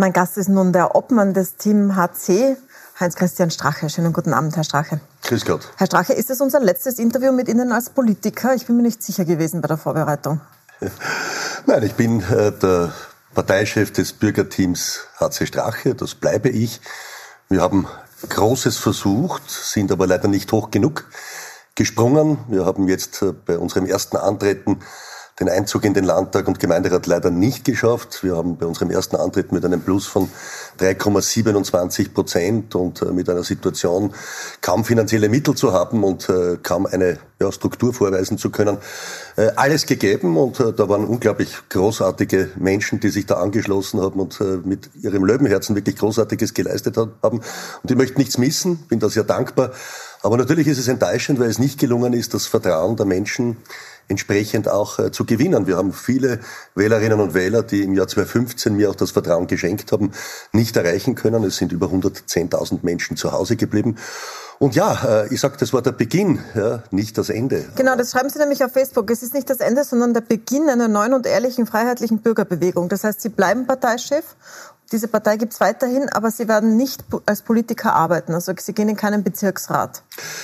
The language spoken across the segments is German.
Mein Gast ist nun der Obmann des Team HC, Heinz-Christian Strache. Schönen guten Abend, Herr Strache. Grüß Gott. Herr Strache, ist es unser letztes Interview mit Ihnen als Politiker? Ich bin mir nicht sicher gewesen bei der Vorbereitung. Nein, ich bin äh, der Parteichef des Bürgerteams HC Strache, das bleibe ich. Wir haben Großes versucht, sind aber leider nicht hoch genug gesprungen. Wir haben jetzt äh, bei unserem ersten Antreten den Einzug in den Landtag und Gemeinderat leider nicht geschafft. Wir haben bei unserem ersten Antritt mit einem Plus von 3,27 Prozent und äh, mit einer Situation, kaum finanzielle Mittel zu haben und äh, kaum eine ja, Struktur vorweisen zu können, äh, alles gegeben. Und da waren unglaublich großartige Menschen, die sich da angeschlossen haben und mit ihrem Löwenherzen wirklich Großartiges geleistet haben. Und ich möchte nichts missen, bin da sehr dankbar. Aber natürlich ist es enttäuschend, weil es nicht gelungen ist, das Vertrauen der Menschen entsprechend auch äh, zu gewinnen. Wir haben viele Wählerinnen und Wähler, die im Jahr 2015 mir auch das Vertrauen geschenkt haben, nicht erreichen können. Es sind über 110.000 Menschen zu Hause geblieben. Und ja, äh, ich sage, das war der Beginn, ja, nicht das Ende. Genau, das schreiben Sie nämlich auf Facebook. Es ist nicht das Ende, sondern der Beginn einer neuen und ehrlichen, freiheitlichen Bürgerbewegung. Das heißt, Sie bleiben Parteichef diese Partei gibt es weiterhin, aber Sie werden nicht als Politiker arbeiten. Also Sie gehen in keinen Bezirksrat.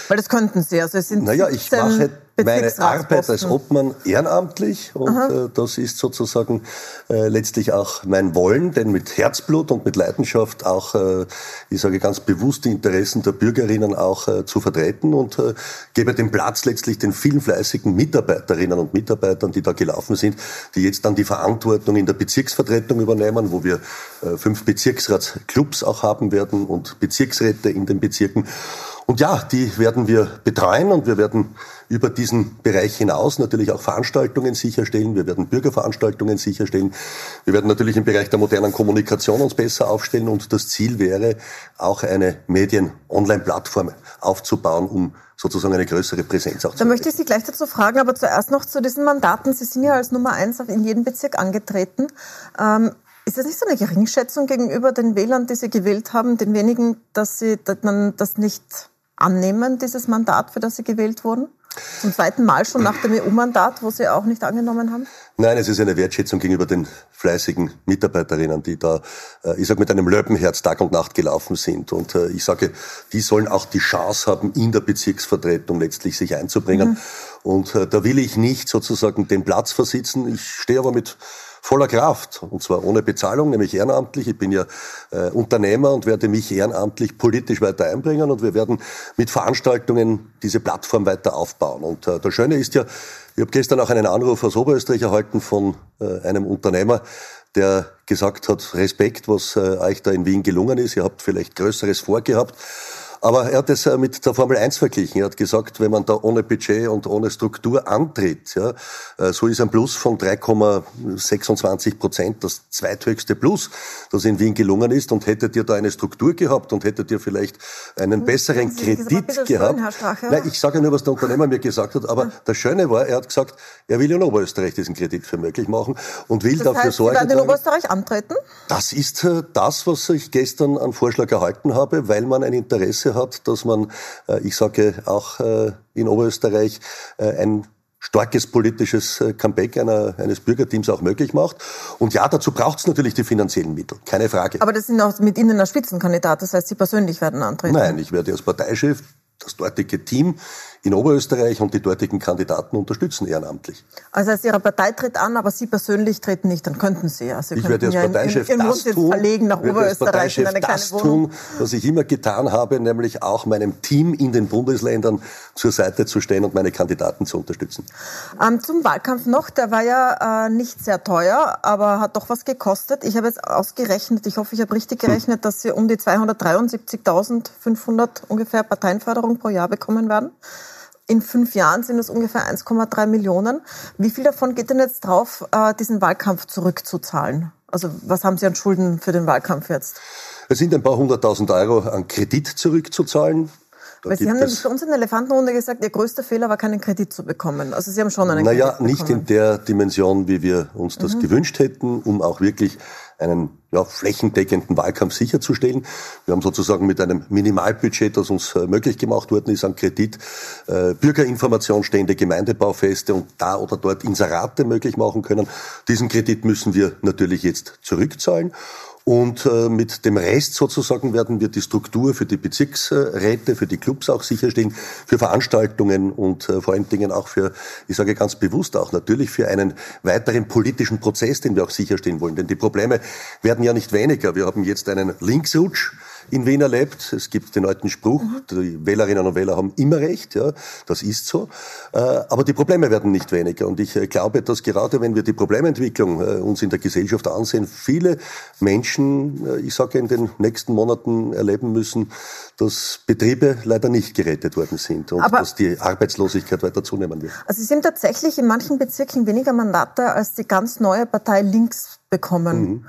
Weil das könnten Sie. Also es sind naja, ich mache meine Arbeit als Obmann ehrenamtlich und äh, das ist sozusagen äh, letztlich auch mein Wollen, denn mit Herzblut und mit Leidenschaft auch, äh, ich sage ganz bewusst, die Interessen der Bürgerinnen auch äh, zu vertreten und äh, gebe den Platz letztlich den vielen fleißigen Mitarbeiterinnen und Mitarbeitern, die da gelaufen sind, die jetzt dann die Verantwortung in der Bezirksvertretung übernehmen, wo wir äh, fünf Bezirksratsclubs auch haben werden und Bezirksräte in den Bezirken. Und ja, die werden wir betreuen und wir werden über diesen Bereich hinaus natürlich auch Veranstaltungen sicherstellen. Wir werden Bürgerveranstaltungen sicherstellen. Wir werden natürlich im Bereich der modernen Kommunikation uns besser aufstellen und das Ziel wäre, auch eine Medien-Online-Plattform aufzubauen, um sozusagen eine größere Präsenz auch zu Da möchte ich Sie gleich dazu fragen, aber zuerst noch zu diesen Mandaten. Sie sind ja als Nummer eins in jedem Bezirk angetreten. Ähm, ist das nicht so eine Geringschätzung gegenüber den Wählern, die Sie gewählt haben, den wenigen, dass, Sie, dass man das nicht annehmen, dieses Mandat, für das Sie gewählt wurden? Zum zweiten Mal schon nach dem EU-Mandat, wo Sie auch nicht angenommen haben? Nein, es ist eine Wertschätzung gegenüber den fleißigen Mitarbeiterinnen, die da, äh, ich sage, mit einem Löwenherz Tag und Nacht gelaufen sind. Und äh, ich sage, die sollen auch die Chance haben, in der Bezirksvertretung letztlich sich einzubringen. Mhm. Und äh, da will ich nicht sozusagen den Platz versitzen. Ich stehe aber mit voller Kraft. Und zwar ohne Bezahlung, nämlich ehrenamtlich. Ich bin ja äh, Unternehmer und werde mich ehrenamtlich politisch weiter einbringen und wir werden mit Veranstaltungen diese Plattform weiter aufbauen. Und äh, das Schöne ist ja, ich habe gestern auch einen Anruf aus Oberösterreich erhalten von äh, einem Unternehmer, der gesagt hat, Respekt, was äh, euch da in Wien gelungen ist. Ihr habt vielleicht Größeres vorgehabt. Aber er hat es mit der Formel 1 verglichen. Er hat gesagt, wenn man da ohne Budget und ohne Struktur antritt, ja, äh, so ist ein Plus von 3,26 Prozent das zweithöchste Plus, das in Wien gelungen ist. Und hättet ihr da eine Struktur gehabt und hättet ihr vielleicht einen hm, besseren Sie Kredit gehabt. Schön, Nein, ich sage nur, was der Unternehmer mir gesagt hat. Aber ja. das Schöne war, er hat gesagt, er will in Oberösterreich diesen Kredit für möglich machen und will das dafür heißt, sorgen. Sie werden in Oberösterreich antreten? Das ist äh, das, was ich gestern an Vorschlag erhalten habe, weil man ein Interesse hat, dass man, äh, ich sage auch äh, in Oberösterreich, äh, ein starkes politisches Comeback einer, eines Bürgerteams auch möglich macht. Und ja, dazu braucht es natürlich die finanziellen Mittel, keine Frage. Aber das sind auch mit Ihnen ein Spitzenkandidat, das heißt, Sie persönlich werden antreten? Nein, ich werde als Parteichef das dortige Team in Oberösterreich und die dortigen Kandidaten unterstützen ehrenamtlich. Also als Ihre Partei tritt an, aber Sie persönlich treten nicht, dann könnten Sie ja. Sie ich werde als Parteichef Ihren, Ihren das tun, verlegen nach Oberösterreich in eine das tun, was ich immer getan habe, nämlich auch meinem Team in den Bundesländern zur Seite zu stehen und meine Kandidaten zu unterstützen. Ähm, zum Wahlkampf noch, der war ja äh, nicht sehr teuer, aber hat doch was gekostet. Ich habe jetzt ausgerechnet, ich hoffe, ich habe richtig gerechnet, hm. dass Sie um die 273.500 ungefähr Parteienförderung pro Jahr bekommen werden in fünf Jahren sind es ungefähr 1,3 Millionen. Wie viel davon geht denn jetzt drauf, äh, diesen Wahlkampf zurückzuzahlen? Also was haben Sie an Schulden für den Wahlkampf jetzt? Es sind ein paar hunderttausend Euro an Kredit zurückzuzahlen. Da Weil Sie haben nämlich bei uns in der Elefantenrunde gesagt, Ihr größter Fehler war, keinen Kredit zu bekommen. Also Sie haben schon einen naja, Kredit Naja, nicht in der Dimension, wie wir uns das mhm. gewünscht hätten, um auch wirklich einen ja, flächendeckenden Wahlkampf sicherzustellen. Wir haben sozusagen mit einem Minimalbudget, das uns äh, möglich gemacht worden ist, an Kredit, äh, Bürgerinformationsstände, Gemeindebaufeste und da oder dort Inserate möglich machen können. Diesen Kredit müssen wir natürlich jetzt zurückzahlen. Und äh, mit dem Rest sozusagen werden wir die Struktur für die Bezirksräte, für die Clubs auch sicherstellen, für Veranstaltungen und äh, vor allen Dingen auch für, ich sage ganz bewusst auch natürlich für einen weiteren politischen Prozess, den wir auch sicherstellen wollen. Denn die Probleme werden ja nicht weniger. Wir haben jetzt einen Linksrutsch in Wien erlebt. Es gibt den alten Spruch, mhm. die Wählerinnen und Wähler haben immer recht, ja, das ist so. Äh, aber die Probleme werden nicht weniger. Und ich äh, glaube, dass gerade wenn wir die Problementwicklung äh, uns in der Gesellschaft ansehen, viele Menschen, ich sage in den nächsten Monaten erleben müssen, dass Betriebe leider nicht gerettet worden sind und aber dass die Arbeitslosigkeit weiter zunehmen wird. Also Sie sind tatsächlich in manchen Bezirken weniger Mandate als die ganz neue Partei Links bekommen. Mhm.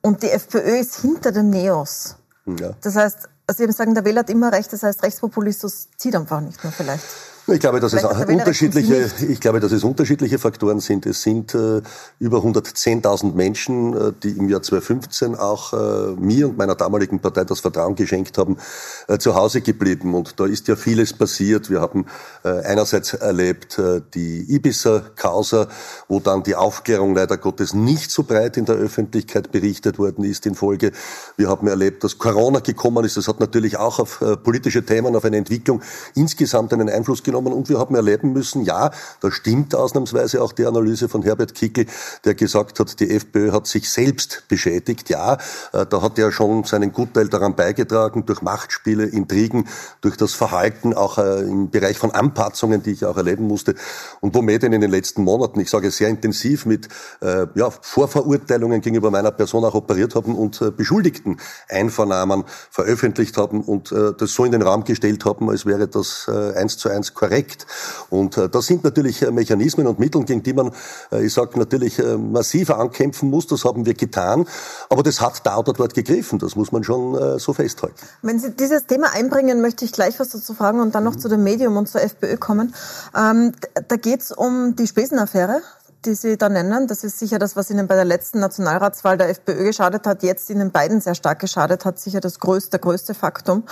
Und die FPÖ ist hinter den Neos. Ja. Das heißt, also Sie sagen, der Wähler hat immer recht, das heißt, Rechtspopulismus zieht einfach nicht mehr vielleicht. Ich glaube, dass es unterschiedliche, ich glaube, dass es unterschiedliche Faktoren sind. Es sind äh, über 110.000 Menschen, äh, die im Jahr 2015 auch äh, mir und meiner damaligen Partei das Vertrauen geschenkt haben, äh, zu Hause geblieben. Und da ist ja vieles passiert. Wir haben äh, einerseits erlebt äh, die Ibiza-Causa, wo dann die Aufklärung leider Gottes nicht so breit in der Öffentlichkeit berichtet worden ist in Folge. Wir haben erlebt, dass Corona gekommen ist. Das hat natürlich auch auf politische Themen, auf eine Entwicklung insgesamt einen Einfluss genommen genommen und wir haben erleben müssen, ja, da stimmt ausnahmsweise auch die Analyse von Herbert Kickel, der gesagt hat, die FPÖ hat sich selbst beschädigt. Ja, äh, da hat er schon seinen Gutteil daran beigetragen, durch Machtspiele, Intrigen, durch das Verhalten auch äh, im Bereich von Anpatzungen, die ich auch erleben musste und wo Medien in den letzten Monaten, ich sage sehr intensiv, mit äh, ja, Vorverurteilungen gegenüber meiner Person auch operiert haben und Beschuldigten Einvernahmen veröffentlicht haben und das so in den Raum gestellt haben, als wäre das eins zu eins korrekt korrekt. Und äh, das sind natürlich äh, Mechanismen und Mittel, gegen die man, äh, ich sage natürlich, massiver ankämpfen muss. Das haben wir getan. Aber das hat da oder dort gegriffen. Das muss man schon so festhalten. Wenn Sie dieses Thema einbringen, möchte ich gleich was dazu fragen und dann noch mhm. zu dem Medium und zur FPÖ kommen. Ähm, da geht es um die Spesenaffäre die Sie da nennen. Das ist sicher das, was Ihnen bei der letzten Nationalratswahl der FPÖ geschadet hat, jetzt Ihnen beiden sehr stark geschadet hat, sicher das größte, größte Faktum.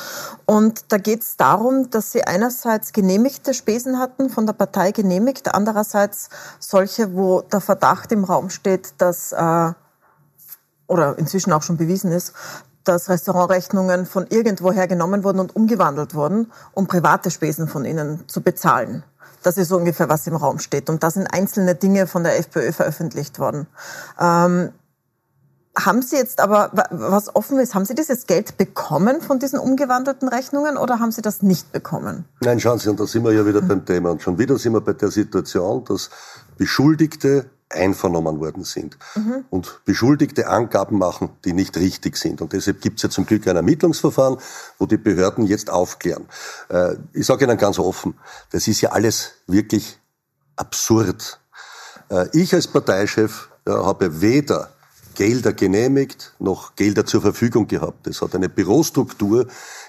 Und da geht es darum, dass Sie einerseits genehmigte Spesen hatten, von der Partei genehmigt, andererseits solche, wo der Verdacht im Raum steht, dass, äh, oder inzwischen auch schon bewiesen ist, dass Restaurantrechnungen von irgendwoher genommen wurden und umgewandelt wurden, um private Spesen von ihnen zu bezahlen. Das ist so ungefähr, was im Raum steht. Und da sind einzelne Dinge von der FPÖ veröffentlicht worden. Ähm, haben Sie jetzt aber, was offen ist, haben Sie dieses Geld bekommen von diesen umgewandelten Rechnungen oder haben Sie das nicht bekommen? Nein, schauen Sie, und da sind wir ja wieder beim Thema. Und schon wieder sind wir bei der Situation, dass Beschuldigte einvernommen worden sind mhm. und Beschuldigte Angaben machen, die nicht richtig sind. Und deshalb gibt es ja zum Glück ein Ermittlungsverfahren, wo die Behörden jetzt aufklären. Äh, ich sage Ihnen ganz offen, das ist ja alles wirklich absurd. Äh, ich als Parteichef habe weder Gelder genehmigt, noch Gelder zur Verfügung gehabt. Es hat eine Bürostruktur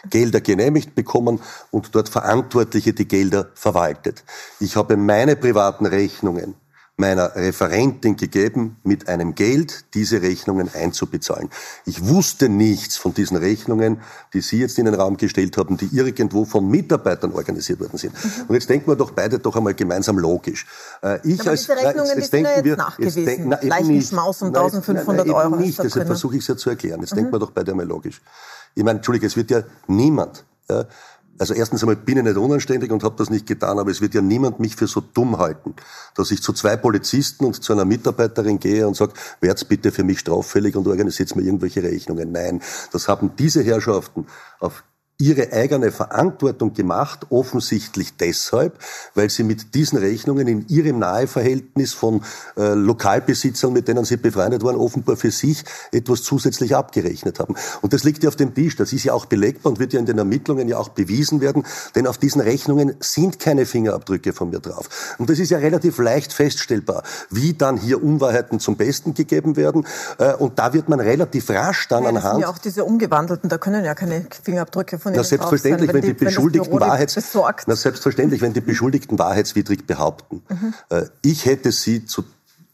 Gelder genehmigt bekommen und dort Verantwortliche die Gelder verwaltet. Ich habe meine privaten Rechnungen meiner Referentin gegeben, mit einem Geld diese Rechnungen einzubezahlen. Ich wusste nichts von diesen Rechnungen, die Sie jetzt in den Raum gestellt haben, die irgendwo von Mitarbeitern organisiert worden sind. Mhm. Und jetzt denken wir doch beide doch einmal gemeinsam logisch. Äh, ich Aber als, diese Rechnungen, jetzt, jetzt die sind ja jetzt wir, nachgewiesen. Jetzt denk, na, Schmaus um 1500 nein, nein, Euro. nicht, deshalb versuche ich es ja zu erklären. Jetzt mhm. denken wir doch beide einmal logisch. Ich meine, Entschuldige, es wird ja niemand ja, also erstens einmal bin ich nicht unanständig und habe das nicht getan, aber es wird ja niemand mich für so dumm halten, dass ich zu zwei Polizisten und zu einer Mitarbeiterin gehe und sage, werd's bitte für mich straffällig und organisiert mir irgendwelche Rechnungen. Nein, das haben diese Herrschaften auf ihre eigene Verantwortung gemacht, offensichtlich deshalb, weil sie mit diesen Rechnungen in ihrem Naheverhältnis von äh, Lokalbesitzern, mit denen sie befreundet waren, offenbar für sich etwas zusätzlich abgerechnet haben. Und das liegt ja auf dem Tisch, das ist ja auch belegbar und wird ja in den Ermittlungen ja auch bewiesen werden, denn auf diesen Rechnungen sind keine Fingerabdrücke von mir drauf. Und das ist ja relativ leicht feststellbar, wie dann hier Unwahrheiten zum Besten gegeben werden. Äh, und da wird man relativ rasch dann ja, das anhand... Sind ja auch diese umgewandelten, da können ja keine Fingerabdrücke von Ihnen Na, selbstverständlich, wenn, wenn, die, Beschuldigten wenn Wahrheits, na, selbstverständlich, wenn die Beschuldigten wahrheitswidrig behaupten. Mhm. Äh, ich hätte sie zu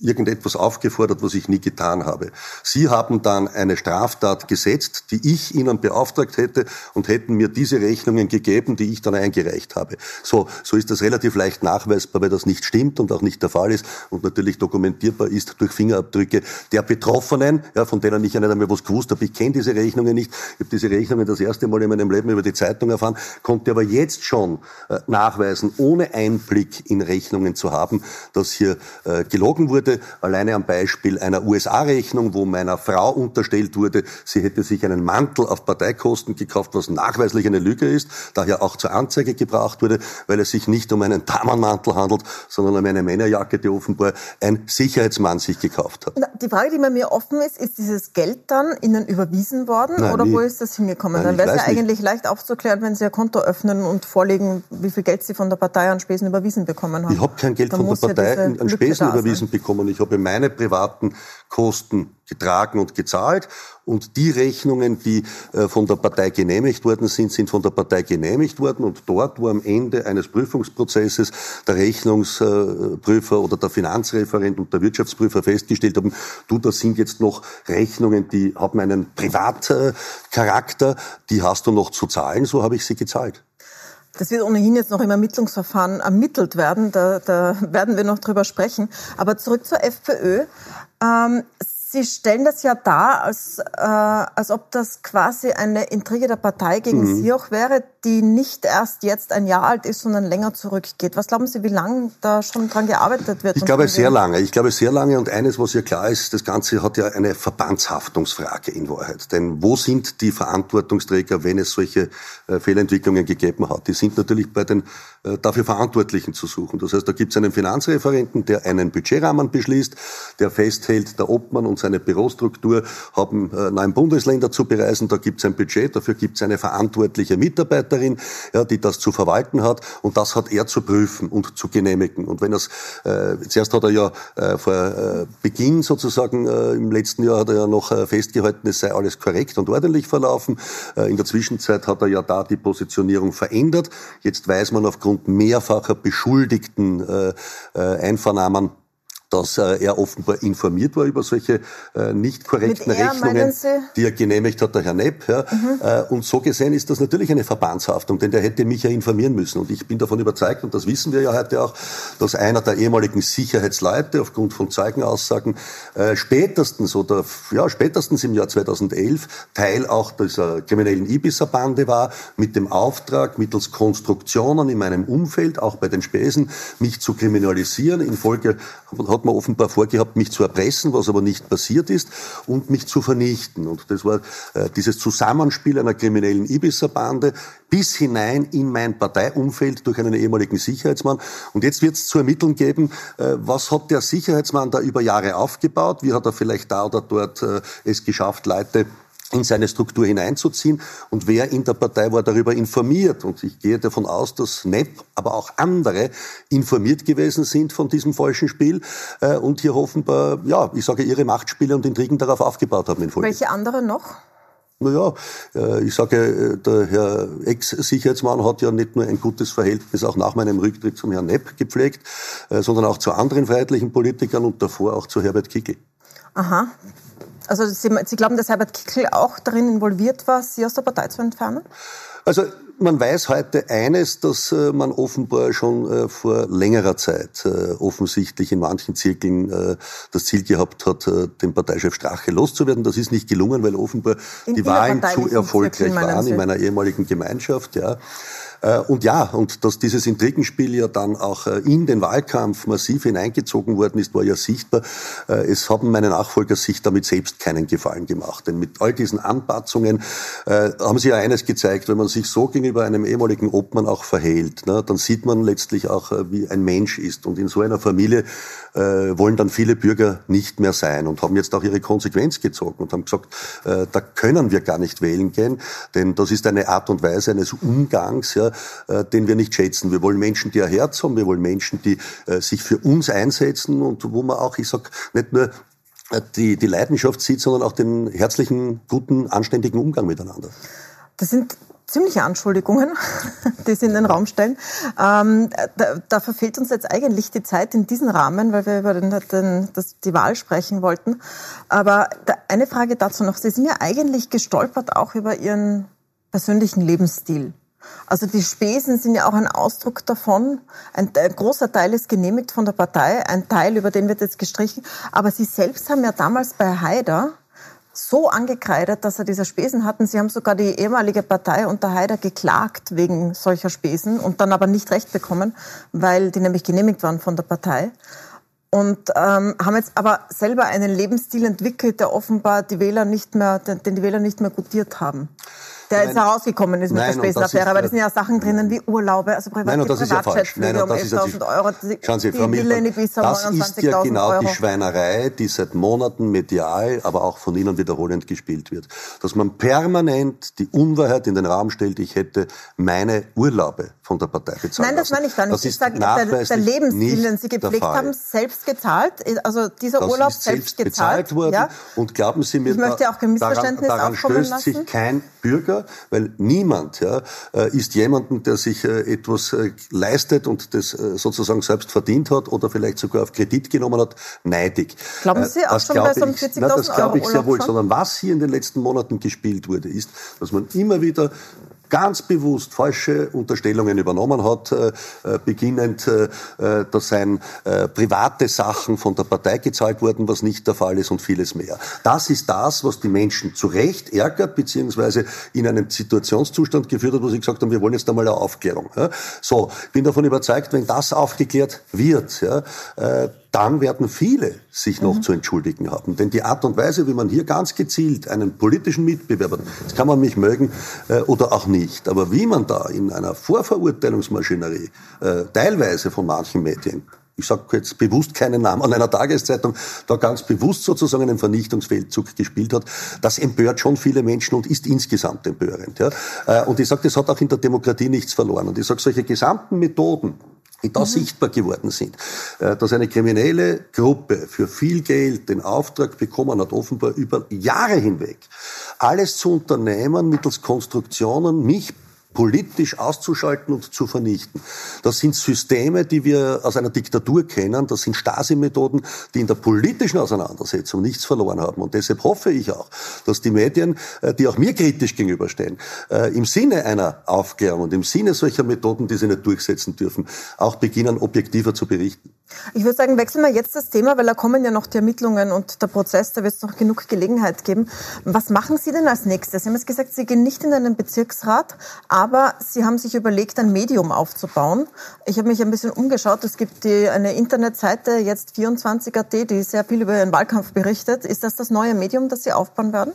irgendetwas aufgefordert, was ich nie getan habe. Sie haben dann eine Straftat gesetzt, die ich Ihnen beauftragt hätte und hätten mir diese Rechnungen gegeben, die ich dann eingereicht habe. So, so ist das relativ leicht nachweisbar, weil das nicht stimmt und auch nicht der Fall ist und natürlich dokumentierbar ist durch Fingerabdrücke der Betroffenen, ja, von denen ich ja nicht einmal was gewusst habe. Ich kenne diese Rechnungen nicht. Ich habe diese Rechnungen das erste Mal in meinem Leben über die Zeitung erfahren, konnte aber jetzt schon äh, nachweisen, ohne Einblick in Rechnungen zu haben, dass hier äh, gelogen wurde. Alleine am Beispiel einer USA-Rechnung, wo meiner Frau unterstellt wurde, sie hätte sich einen Mantel auf Parteikosten gekauft, was nachweislich eine Lüge ist, daher auch zur Anzeige gebracht wurde, weil es sich nicht um einen Damenmantel handelt, sondern um eine Männerjacke, die offenbar ein Sicherheitsmann sich gekauft hat. Die Frage, die mir offen ist, ist dieses Geld dann Ihnen überwiesen worden Nein, oder nie. wo ist das hingekommen? Nein, dann wäre es ja eigentlich leicht aufzuklären, wenn Sie Ihr Konto öffnen und vorlegen, wie viel Geld Sie von der Partei an Spesen überwiesen bekommen haben. Ich habe kein Geld dann von der Partei an Spesen überwiesen bekommen. Ich habe meine privaten Kosten getragen und gezahlt. Und die Rechnungen, die äh, von der Partei genehmigt worden sind, sind von der Partei genehmigt worden. Und dort, wo am Ende eines Prüfungsprozesses der Rechnungsprüfer oder der Finanzreferent und der Wirtschaftsprüfer festgestellt haben, du, das sind jetzt noch Rechnungen, die haben einen Privatcharakter, die hast du noch zu zahlen, so habe ich sie gezahlt. Das wird ohnehin jetzt noch im Ermittlungsverfahren ermittelt werden. Da, da werden wir noch drüber sprechen. Aber zurück zur FPÖ. Ähm, Sie stellen das ja dar, als, äh, als ob das quasi eine Intrige der Partei gegen mhm. Sie auch wäre, die nicht erst jetzt ein Jahr alt ist, sondern länger zurückgeht. Was glauben Sie, wie lange da schon dran gearbeitet wird? Ich glaube sehr lange. Ich glaube sehr lange. Und eines, was ja klar ist, das Ganze hat ja eine Verbandshaftungsfrage in Wahrheit. Denn wo sind die Verantwortungsträger, wenn es solche äh, Fehlentwicklungen gegeben hat? Die sind natürlich bei den äh, dafür Verantwortlichen zu suchen. Das heißt, da gibt es einen Finanzreferenten, der einen Budgetrahmen beschließt, der festhält, der Obmann und seine Bürostruktur haben äh, neun Bundesländer zu bereisen. Da gibt es ein Budget, dafür gibt es eine verantwortliche Mitarbeiterin, ja, die das zu verwalten hat. Und das hat er zu prüfen und zu genehmigen. Und wenn er äh, zuerst hat er ja äh, vor äh, Beginn sozusagen äh, im letzten Jahr hat er ja noch äh, festgehalten, es sei alles korrekt und ordentlich verlaufen. Äh, in der Zwischenzeit hat er ja da die Positionierung verändert. Jetzt weiß man aufgrund mehrfacher beschuldigten äh, äh, Einvernahmen, dass er offenbar informiert war über solche äh, nicht korrekten er, Rechnungen, die er genehmigt hat, der Herr Nepp. Ja. Mhm. Äh, und so gesehen ist das natürlich eine Verbandshaftung, denn der hätte mich ja informieren müssen. Und ich bin davon überzeugt, und das wissen wir ja heute auch, dass einer der ehemaligen Sicherheitsleute aufgrund von Zeugenaussagen äh, spätestens oder ja spätestens im Jahr 2011 Teil auch dieser kriminellen Ibiza-Bande war, mit dem Auftrag, mittels Konstruktionen in meinem Umfeld, auch bei den Spesen, mich zu kriminalisieren. In Folge hat hat man offenbar vorgehabt, mich zu erpressen, was aber nicht passiert ist, und mich zu vernichten. Und das war äh, dieses Zusammenspiel einer kriminellen Ibiza-Bande bis hinein in mein Parteiumfeld durch einen ehemaligen Sicherheitsmann. Und jetzt wird es zu ermitteln geben, äh, was hat der Sicherheitsmann da über Jahre aufgebaut, wie hat er vielleicht da oder dort äh, es geschafft, Leute in seine Struktur hineinzuziehen und wer in der Partei war darüber informiert. Und ich gehe davon aus, dass NEP, aber auch andere informiert gewesen sind von diesem falschen Spiel äh, und hier offenbar, ja, ich sage, ihre Machtspiele und Intrigen darauf aufgebaut haben in Folge. Welche andere noch? Naja, äh, ich sage, äh, der Herr Ex-Sicherheitsmann hat ja nicht nur ein gutes Verhältnis auch nach meinem Rücktritt zum Herrn Nepp gepflegt, sondern auch zu anderen freiheitlichen Politikern und davor auch zu Herbert Kickl. Aha, also Sie, Sie glauben, dass Herbert Kickl auch darin involviert war, Sie aus der Partei zu entfernen? Also man weiß heute eines, dass äh, man offenbar schon äh, vor längerer Zeit äh, offensichtlich in manchen Zirkeln das Ziel gehabt hat, den Parteichef Strache loszuwerden. Das ist nicht gelungen, weil offenbar in die Wahlen zu erfolgreich waren in meiner ehemaligen Gemeinschaft. Ja. Äh, und ja, und dass dieses Intrigenspiel ja dann auch äh, in den Wahlkampf massiv hineingezogen worden ist, war ja sichtbar. Äh, es haben meine Nachfolger sich damit selbst keinen Gefallen gemacht. Denn mit all diesen Anpatzungen haben sie ja eines gezeigt, wenn man sich so gegenüber einem ehemaligen Obmann auch verhält, ne, dann sieht man letztlich auch, wie ein Mensch ist. Und in so einer Familie wollen dann viele Bürger nicht mehr sein und haben jetzt auch ihre Konsequenz gezogen und haben gesagt, da können wir gar nicht wählen gehen, denn das ist eine Art und Weise eines Umgangs, ja, äh, den wir nicht schätzen. Wir wollen Menschen, die ein Herz haben, wir wollen Menschen, die äh, sich für uns einsetzen und wo man auch, ich sag, nicht nur äh, die, die Leidenschaft sieht, sondern auch den herzlichen, guten, anständigen Umgang miteinander. Das sind ziemliche Anschuldigungen, die sie in den Raum stellen. Ähm, da, da verfehlt uns jetzt eigentlich die Zeit in diesem Rahmen, weil wir über den, den, das, die Wahl sprechen wollten. Aber da, eine Frage dazu noch. Sie sind ja eigentlich gestolpert auch über Ihren persönlichen Lebensstil. Also die Spesen sind ja auch ein Ausdruck davon. Ein, ein, großer Teil ist genehmigt von der Partei, ein Teil, über den wird jetzt gestrichen. Aber Sie selbst haben ja damals bei Haider so angekreidet, dass er diese Spesen hatten. Sie haben sogar die ehemalige Partei unter Haider geklagt wegen solcher Spesen und dann aber nicht recht bekommen, weil die nämlich genehmigt waren von der Partei. Und ähm, haben jetzt aber selber einen Lebensstil entwickelt, der offenbar die Wähler nicht mehr, den, den die Wähler nicht mehr gutiert haben der jetzt herausgekommen ist mit nein, der Spesenaffäre. Aber da sind ja Sachen drinnen wie Urlaube, also Privat nein, und das ist ja falsch. Nein, um 11.000 Euro. Die, Schauen Sie, Frau Milton, das ist ja genau Euro. die Schweinerei, die seit Monaten medial, aber auch von Ihnen wiederholend gespielt wird. Dass man permanent die Unwahrheit in den Raum stellt, ich hätte meine Urlaube von der Partei bezahlt. Nein, das meine ich gar nicht. Das ich sage, der, der Lebensstil, den Sie gepflegt haben, selbst gezahlt. Also dieser das Urlaub ist selbst, selbst gezahlt worden. Ja? Und glauben Sie mir, ich möchte auch kein Missverständnis daran, daran stößt lassen. sich kein Bürger, weil niemand ja, äh, ist jemanden, der sich äh, etwas äh, leistet und das sozusagen selbst verdient hat oder vielleicht sogar auf Kredit genommen hat, neidig. Glauben Sie auch das schon bei so einem 40.000 Euro Das glaube ich sehr wohl, sondern was hier in den letzten Monaten gespielt wurde, ist, dass man immer wieder ganz bewusst falsche Unterstellungen übernommen hat, äh, äh beginnend, äh, äh, dass seien äh, private Sachen von der Partei gezahlt wurden, was nicht der Fall ist und vieles mehr. Das ist das, was die Menschen zu Recht ärgert, beziehungsweise in einen Situationszustand geführt hat, wo sie gesagt haben, wir wollen jetzt einmal eine Aufklärung. Ja? So, bin davon überzeugt, wenn das aufgeklärt wird, ja, äh, dann werden viele sich noch mhm. zu entschuldigen haben. Denn die Art und Weise, wie man hier ganz gezielt einen politischen Mitbewerber, das kann man mich mögen äh, oder auch nicht, aber wie man da in einer Vorverurteilungsmaschinerie äh, teilweise von manchen Medien ich sage jetzt bewusst keinen Namen, an einer Tageszeitung da ganz bewusst sozusagen einen Vernichtungsfeldzug gespielt hat, das empört schon viele Menschen und ist insgesamt empörend. Ja? Äh, und ich sage, das hat auch in der Demokratie nichts verloren. Und ich sage, solche gesamten Methoden, die da mhm. sichtbar geworden sind, äh, dass eine kriminelle Gruppe für viel Geld den Auftrag bekommen hat, offenbar über Jahre hinweg, alles zu unternehmen mittels Konstruktionen, mich politisch auszuschalten und zu vernichten. Das sind Systeme, die wir aus einer Diktatur kennen. Das sind Stasi-Methoden, die in der politischen Auseinandersetzung nichts verloren haben. Und deshalb hoffe ich auch, dass die Medien, äh, die auch mir kritisch gegenüberstehen, äh, im Sinne einer Aufklärung und im Sinne solcher Methoden, die sie nicht durchsetzen dürfen, auch beginnen, objektiver zu berichten. Ich würde sagen, wechseln wir jetzt das Thema, weil da kommen ja noch die Ermittlungen und der Prozess, da wird es noch genug Gelegenheit geben. Was machen Sie denn als nächstes? Sie haben jetzt gesagt, Sie gehen nicht in einen Bezirksrat, aber Sie haben sich überlegt, ein Medium aufzubauen. Ich habe mich ein bisschen umgeschaut. Es gibt die, eine Internetseite, jetzt 24.at, die sehr viel über Ihren Wahlkampf berichtet. Ist das das neue Medium, das Sie aufbauen werden?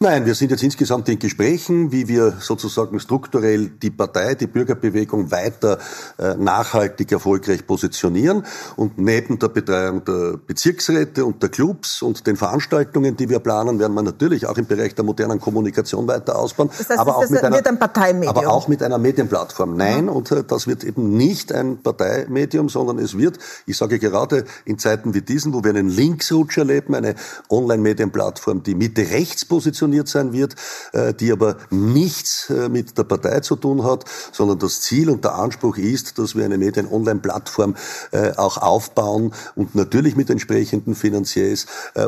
Nein, wir sind jetzt insgesamt in Gesprächen, wie wir sozusagen strukturell die Partei, die Bürgerbewegung weiter äh, nachhaltig erfolgreich positionieren. Und neben der Betreuung der Bezirksräte und der Clubs und den Veranstaltungen, die wir planen, werden wir natürlich auch im Bereich der modernen Kommunikation weiter ausbauen. Das heißt, aber, auch mit einer, ein aber auch mit einer Medienplattform. Nein, mhm. und äh, das wird eben nicht ein Parteimedium, sondern es wird, ich sage gerade in Zeiten wie diesen, wo wir einen Linksrutsch erleben, eine Online-Medienplattform, die Mitte-Rechts positioniert positioniert sein wird, äh, die aber nichts äh, mit der Partei zu tun hat, sondern das Ziel und der Anspruch ist, dass wir eine Medien-Online-Plattform äh, auch aufbauen und natürlich mit entsprechenden Finanziers,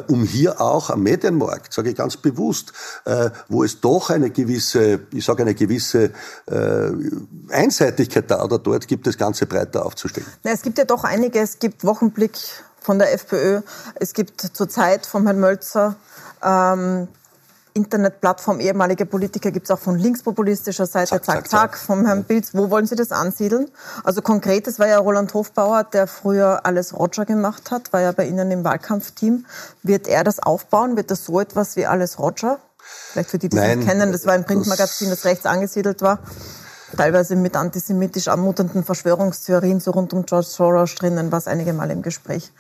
um hier auch am Medienmarkt, sage ich ganz bewusst, wo es doch eine gewisse, ich sage eine gewisse Einseitigkeit da oder dort gibt, das Ganze breiter aufzustellen. Na, es gibt ja doch einige, es gibt Wochenblick von der FPÖ, es gibt zurzeit vom Herrn Mölzer ähm, Internetplattform ehemalige Politiker gibt es auch von linkspopulistischer Seite, zack, zack, zack, vom Herrn Pilz. Wo wollen Sie das ansiedeln? Also konkret, das war ja Roland Hofbauer, der früher alles Roger gemacht hat, war ja bei Ihnen im Wahlkampfteam. Wird er das aufbauen? Wird das so etwas wie alles Roger? Vielleicht für die, die es nicht kennen, das war ein Printmagazin, das rechts angesiedelt war teilweise mit antisemitisch anmutenden Verschwörungstheorien so rund um George Soros drinnen, war es einige Mal im Gespräch.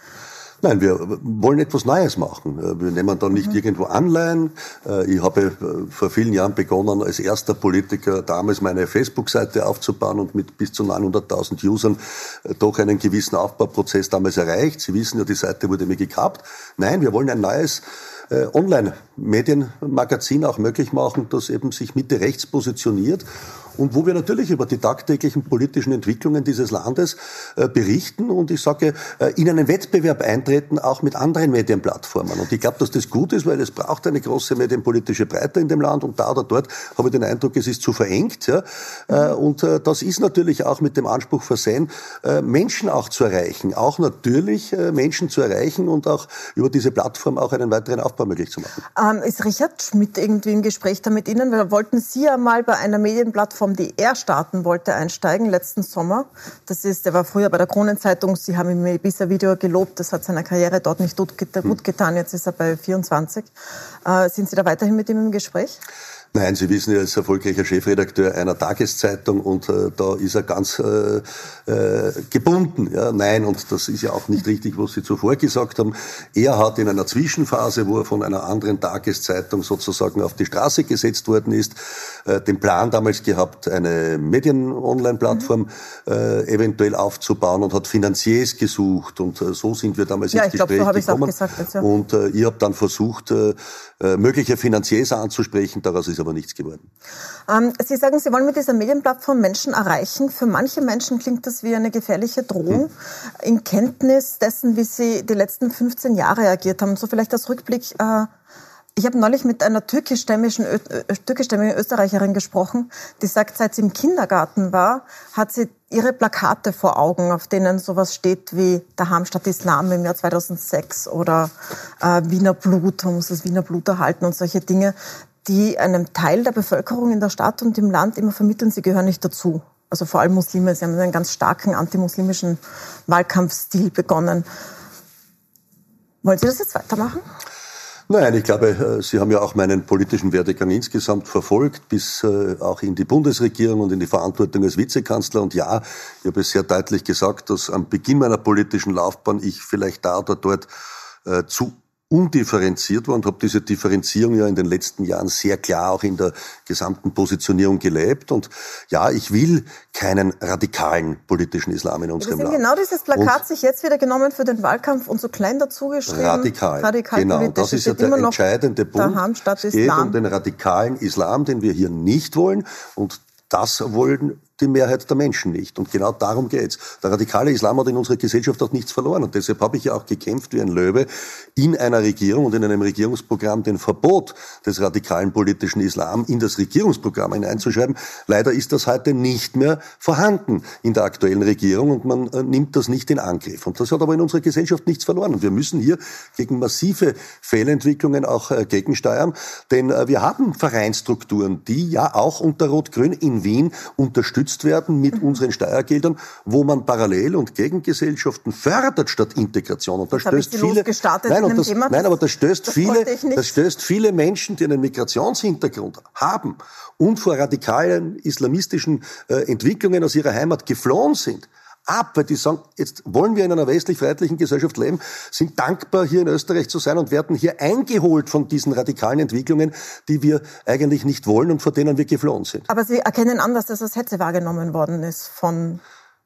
Nein, wir wollen etwas Neues machen. Wir nehmen da nicht mhm. irgendwo Anleihen. Äh, ich habe äh, vor vielen Jahren begonnen, als erster Politiker damals meine Facebook-Seite aufzubauen und mit bis zu 900.000 Usern äh, doch einen gewissen Aufbauprozess damals erreicht. Sie wissen ja, die Seite wurde mir gekappt. Nein, wir wollen ein neues äh, Online-Medienmagazin auch möglich machen, das eben sich Mitte rechts positioniert und wo wir natürlich über die tagtäglichen politischen Entwicklungen dieses Landes äh, berichten und ich sage, äh, in einen Wettbewerb eintreten, auch mit anderen Medienplattformen. Und ich glaube, dass das gut ist, weil es braucht eine große medienpolitische Breite in dem Land und da oder dort habe ich den Eindruck, es ist zu verengt. Ja? Äh, und äh, das ist natürlich auch mit dem Anspruch versehen, äh, Menschen auch zu erreichen, auch natürlich Menschen zu erreichen und auch über diese Plattform auch einen weiteren Aufbau möglich zu machen. Ähm, ist Richard Schmidt irgendwie im Gespräch da mit Ihnen? Wollten Sie ja mal bei einer Medienplattform Plattform, die er starten wollte, einsteigen letzten Sommer. Das ist, er war früher bei der Kronenzeitung. Sie haben ihm bisher Video gelobt. Das hat seiner Karriere dort nicht gut getan. Jetzt ist er bei 24. Äh, sind Sie da weiterhin mit ihm im Gespräch? Nein, Sie wissen, er ist erfolgreicher Chefredakteur einer Tageszeitung und äh, da ist er ganz äh, äh, gebunden. Ja, nein, und das ist ja auch nicht richtig, was Sie zuvor gesagt haben. Er hat in einer Zwischenphase, wo er von einer anderen Tageszeitung sozusagen auf die Straße gesetzt worden ist, äh, den Plan damals gehabt, eine Medien-Online-Plattform mhm. äh, eventuell aufzubauen und hat Finanziers gesucht und äh, so sind wir damals ja, ins Gespräch glaub, so gekommen. Gesagt, ja. Und äh, ich habe dann versucht, äh, äh, mögliche Finanziers anzusprechen. Daraus ist aber nichts geworden. Ähm, Sie sagen, Sie wollen mit dieser Medienplattform Menschen erreichen. Für manche Menschen klingt das wie eine gefährliche Drohung. Hm. In Kenntnis dessen, wie Sie die letzten 15 Jahre agiert haben, so vielleicht als Rückblick. Äh, ich habe neulich mit einer türkischstämmigen, türkischstämmigen Österreicherin gesprochen, die sagt, seit sie im Kindergarten war, hat sie ihre Plakate vor Augen, auf denen sowas steht wie der Hamstadt Islam im Jahr 2006 oder äh, Wiener Blut, man muss das Wiener Blut erhalten und solche Dinge die einem Teil der Bevölkerung in der Stadt und im Land immer vermitteln, sie gehören nicht dazu. Also vor allem Muslime, sie haben einen ganz starken antimuslimischen Wahlkampfstil begonnen. Wollen Sie das jetzt weitermachen? Nein, ich glaube, äh, Sie haben ja auch meinen politischen Werdegang insgesamt verfolgt, bis äh, auch in die Bundesregierung und in die Verantwortung als Vizekanzler. Und ja, ich habe es sehr deutlich gesagt, dass am Beginn meiner politischen Laufbahn ich vielleicht da oder dort äh, zu undifferenziert war und habe diese Differenzierung ja in den letzten Jahren sehr klar auch in der gesamten Positionierung gelebt. Und ja, ich will keinen radikalen politischen Islam in unserem Land. Genau dieses Plakat und sich jetzt wieder genommen für den Wahlkampf und so klein dazu geschrieben. Radikal. radikal genau, das ist ja der entscheidende Punkt. Es geht um den radikalen Islam, den wir hier nicht wollen. Und das wollen die Mehrheit der Menschen nicht. Und genau darum geht's. Der radikale Islam hat in unserer Gesellschaft auch nichts verloren. Und deshalb habe ich ja auch gekämpft wie ein Löwe in einer Regierung und in einem Regierungsprogramm den Verbot des radikalen politischen Islam in das Regierungsprogramm hineinzuschreiben. Leider ist das heute nicht mehr vorhanden in der aktuellen Regierung und man äh, nimmt das nicht in Angriff. Und das hat aber in unserer Gesellschaft nichts verloren. Und wir müssen hier gegen massive Fehlentwicklungen auch äh, gegensteuern, denn äh, wir haben Vereinsstrukturen, die ja auch unter Rot-Grün in Wien unterstützen unterstützt werden mit mhm. unseren Steuergeldern, wo man Parallel- und Gegengesellschaften fördert statt Integration. Und das, das stößt viele, nein, und das, Thema, nein, aber das stößt das viele, das stößt viele Menschen, die einen Migrationshintergrund haben und vor radikalen islamistischen äh, Entwicklungen aus ihrer Heimat geflohen sind ab, weil die sagen, jetzt wollen wir in einer westlich-freiheitlichen Gesellschaft leben, sind dankbar, hier in Österreich zu sein und werden hier eingeholt von diesen radikalen Entwicklungen, die wir eigentlich nicht wollen und vor denen wir geflohen sind. Aber Sie erkennen an, dass das als Hetze wahrgenommen worden ist von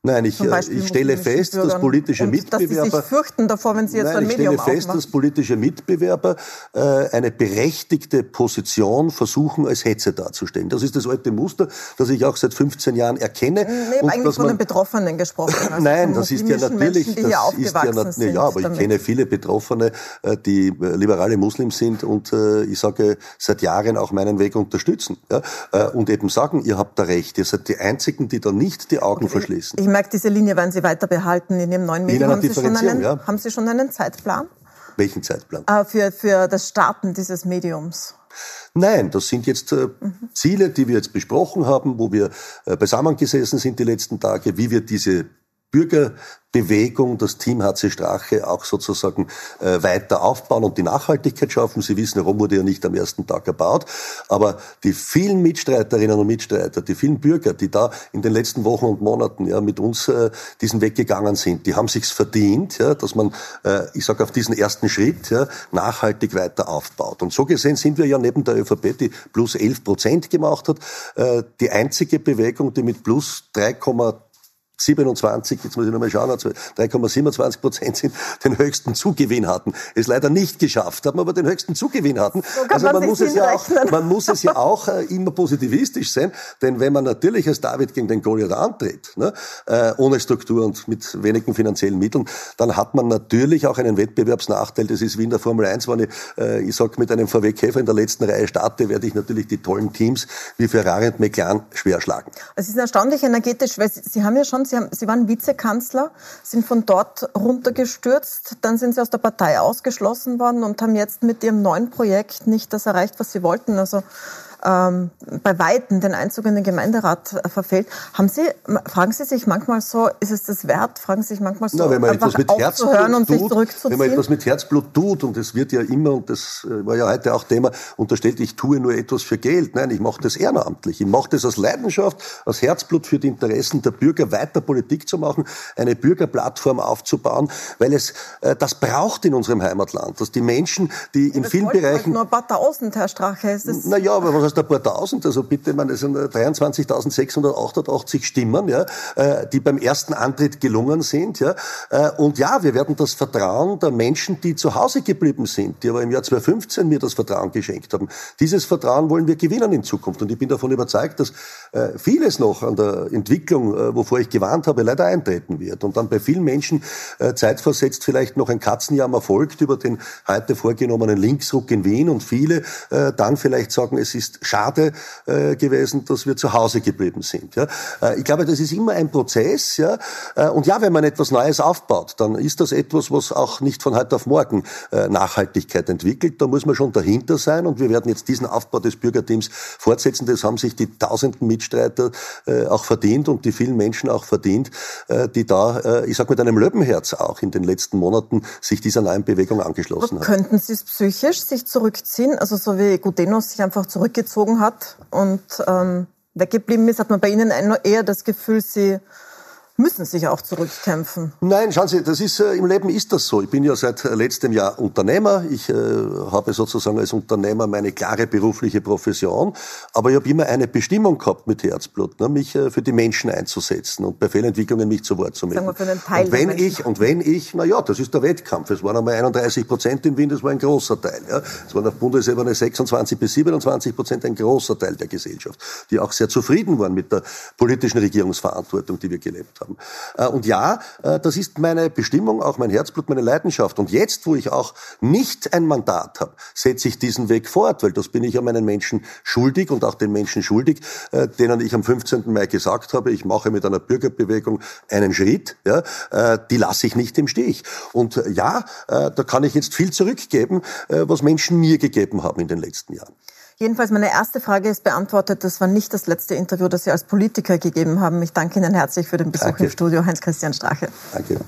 Nein, ich, äh, ich stelle fest, dass politische Mitbewerber. Dass sie sich fürchten davor, wenn sie jetzt nein, ein Medium Ich stelle fest, aufmachen. dass politische Mitbewerber äh, eine berechtigte Position versuchen, als Hetze darzustellen. Das ist das alte Muster, das ich auch seit 15 Jahren erkenne. Ich habe eigentlich von den Betroffenen gesprochen. Also nein, das ist ja natürlich. Menschen, das ist ja, na, ja, aber ich kenne viele Betroffene, äh, die äh, liberale Muslims sind und äh, ich sage seit Jahren auch meinen Weg unterstützen. Ja? Und eben sagen, ihr habt da recht, ihr seid die Einzigen, die da nicht die Augen okay. verschließen. Ich merke, diese Linie werden Sie weiter behalten in dem neuen Medium. Haben Sie, schon einen, ja. haben Sie schon einen Zeitplan? Welchen Zeitplan? Äh, für, für das Starten dieses Mediums. Nein, das sind jetzt äh, mhm. Ziele, die wir jetzt besprochen haben, wo wir äh, beisammengesessen sind die letzten Tage, wie wir diese Bürgerbewegung, das Team HC Strache auch sozusagen äh, weiter aufbauen und die Nachhaltigkeit schaffen. Sie wissen, Rom wurde ja nicht am ersten Tag erbaut, aber die vielen Mitstreiterinnen und Mitstreiter, die vielen Bürger, die da in den letzten Wochen und Monaten ja mit uns äh, diesen Weg gegangen sind, die haben sich's verdient, ja, dass man, äh, ich sage auf diesen ersten Schritt ja, nachhaltig weiter aufbaut. Und so gesehen sind wir ja neben der ÖVP, die plus 11 Prozent gemacht hat, äh, die einzige Bewegung, die mit plus 3, 27, jetzt muss ich nochmal schauen, 3,27 Prozent sind den höchsten Zugewinn hatten. Es leider nicht geschafft haben, aber den höchsten Zugewinn hatten. So also man, man muss es ja auch, man muss es ja auch äh, immer positivistisch sein, denn wenn man natürlich als David gegen den Goliath antritt, ne, äh, ohne Struktur und mit wenigen finanziellen Mitteln, dann hat man natürlich auch einen Wettbewerbsnachteil. Das ist wie in der Formel 1, wenn ich, äh, ich sag, mit einem VW-Käfer in der letzten Reihe starte, werde ich natürlich die tollen Teams wie Ferrari und McLaren schwer schlagen. Es ist erstaunlich energetisch, weil Sie haben ja schon Sie, haben, Sie waren Vizekanzler, sind von dort runtergestürzt, dann sind Sie aus der Partei ausgeschlossen worden und haben jetzt mit Ihrem neuen Projekt nicht das erreicht, was Sie wollten. Also ähm, bei Weitem den Einzug in den Gemeinderat äh, verfehlt. Haben Sie, fragen Sie sich manchmal so, ist es das wert? Fragen Sie sich manchmal so, Na, wenn man einfach etwas mit aufzuhören und tut, zurückzuziehen? Wenn man etwas mit Herzblut tut, und das wird ja immer, und das äh, war ja heute auch Thema, unterstellt, ich tue nur etwas für Geld. Nein, ich mache das ehrenamtlich. Ich mache das aus Leidenschaft, aus Herzblut für die Interessen der Bürger weiter Politik zu machen, eine Bürgerplattform aufzubauen, weil es äh, das braucht in unserem Heimatland, dass die Menschen, die in das vielen Bereichen... Nur ein paar Tausend, Herr Strache. Naja, aber was heißt ein paar Tausend? Also bitte, man, das sind 23.688 Stimmen, ja, äh, die beim ersten Antritt gelungen sind. Ja. Äh, und ja, wir werden das Vertrauen der Menschen, die zu Hause geblieben sind, die aber im Jahr 2015 mir das Vertrauen geschenkt haben, dieses Vertrauen wollen wir gewinnen in Zukunft. Und ich bin davon überzeugt, dass äh, vieles noch an der Entwicklung, wovor ich gewarnt habe, leider eintreten wird. Und dann bei vielen Menschen zeitversetzt vielleicht noch ein Katzenjammer folgt über den heute vorgenommenen Linksruck in Wien und viele dann vielleicht sagen, es ist schade, äh, gewesen, dass wir zu Hause geblieben sind. Ja. Äh, ich glaube, das ist immer ein Prozess. Ja. Äh, und ja, wenn man etwas Neues aufbaut, dann ist das etwas, was auch nicht von heute auf morgen äh, Nachhaltigkeit entwickelt. Da muss man schon dahinter sein. Und wir werden jetzt diesen Aufbau des Bürgerteams fortsetzen. Das haben sich die tausenden Mitstreiter äh, auch verdient und die vielen Menschen auch verdient, äh, die da, äh, ich sag mit einem Löwenherz auch in den letzten Monaten sich dieser neuen Bewegung angeschlossen haben. Könnten Sie es psychisch sich zurückziehen? Also so wie Gudenos sich einfach zurückgezogen hat. Und ähm, weggeblieben ist, hat man bei Ihnen eher das Gefühl, Sie müssen sich auch zurückkämpfen. Nein, schauen Sie, das ist, äh, im Leben ist das so. Ich bin ja seit äh, letztem Jahr Unternehmer. Ich äh, habe sozusagen als Unternehmer meine klare berufliche Profession. Aber ich habe immer eine Bestimmung gehabt mit Herzblut, ne, mich äh, für die Menschen einzusetzen und bei Fehlentwicklungen mich zu Wort zu melden. Sagen wir für einen Teil und wenn ich, und wenn ich, na ja, das ist der Wettkampf. Es waren einmal 31 Prozent in Wien, das war ein großer Teil. Ja. Es waren auf Bundesebene 26 bis 27 Prozent, ein großer Teil der Gesellschaft, die auch sehr zufrieden waren mit der politischen Regierungsverantwortung, die wir gelebt haben haben. Äh, und ja, äh, das ist meine Bestimmung, auch mein Herzblut, meine Leidenschaft. Und jetzt, wo ich auch nicht ein Mandat habe, setze ich diesen Weg fort, weil das bin ich ja meinen Menschen schuldig und auch den Menschen schuldig, äh, denen ich am 15. Mai gesagt habe, ich mache mit einer Bürgerbewegung einen Schritt, ja, die lasse ich nicht im Stich. Und ja, da kann ich jetzt viel zurückgeben, was Menschen mir gegeben haben in den letzten Jahren. Jedenfalls meine erste Frage ist beantwortet. Das war nicht das letzte Interview, das Sie als Politiker gegeben haben. Ich danke Ihnen herzlich für den Besuch danke. im Studio, Heinz-Christian Strache. Danke.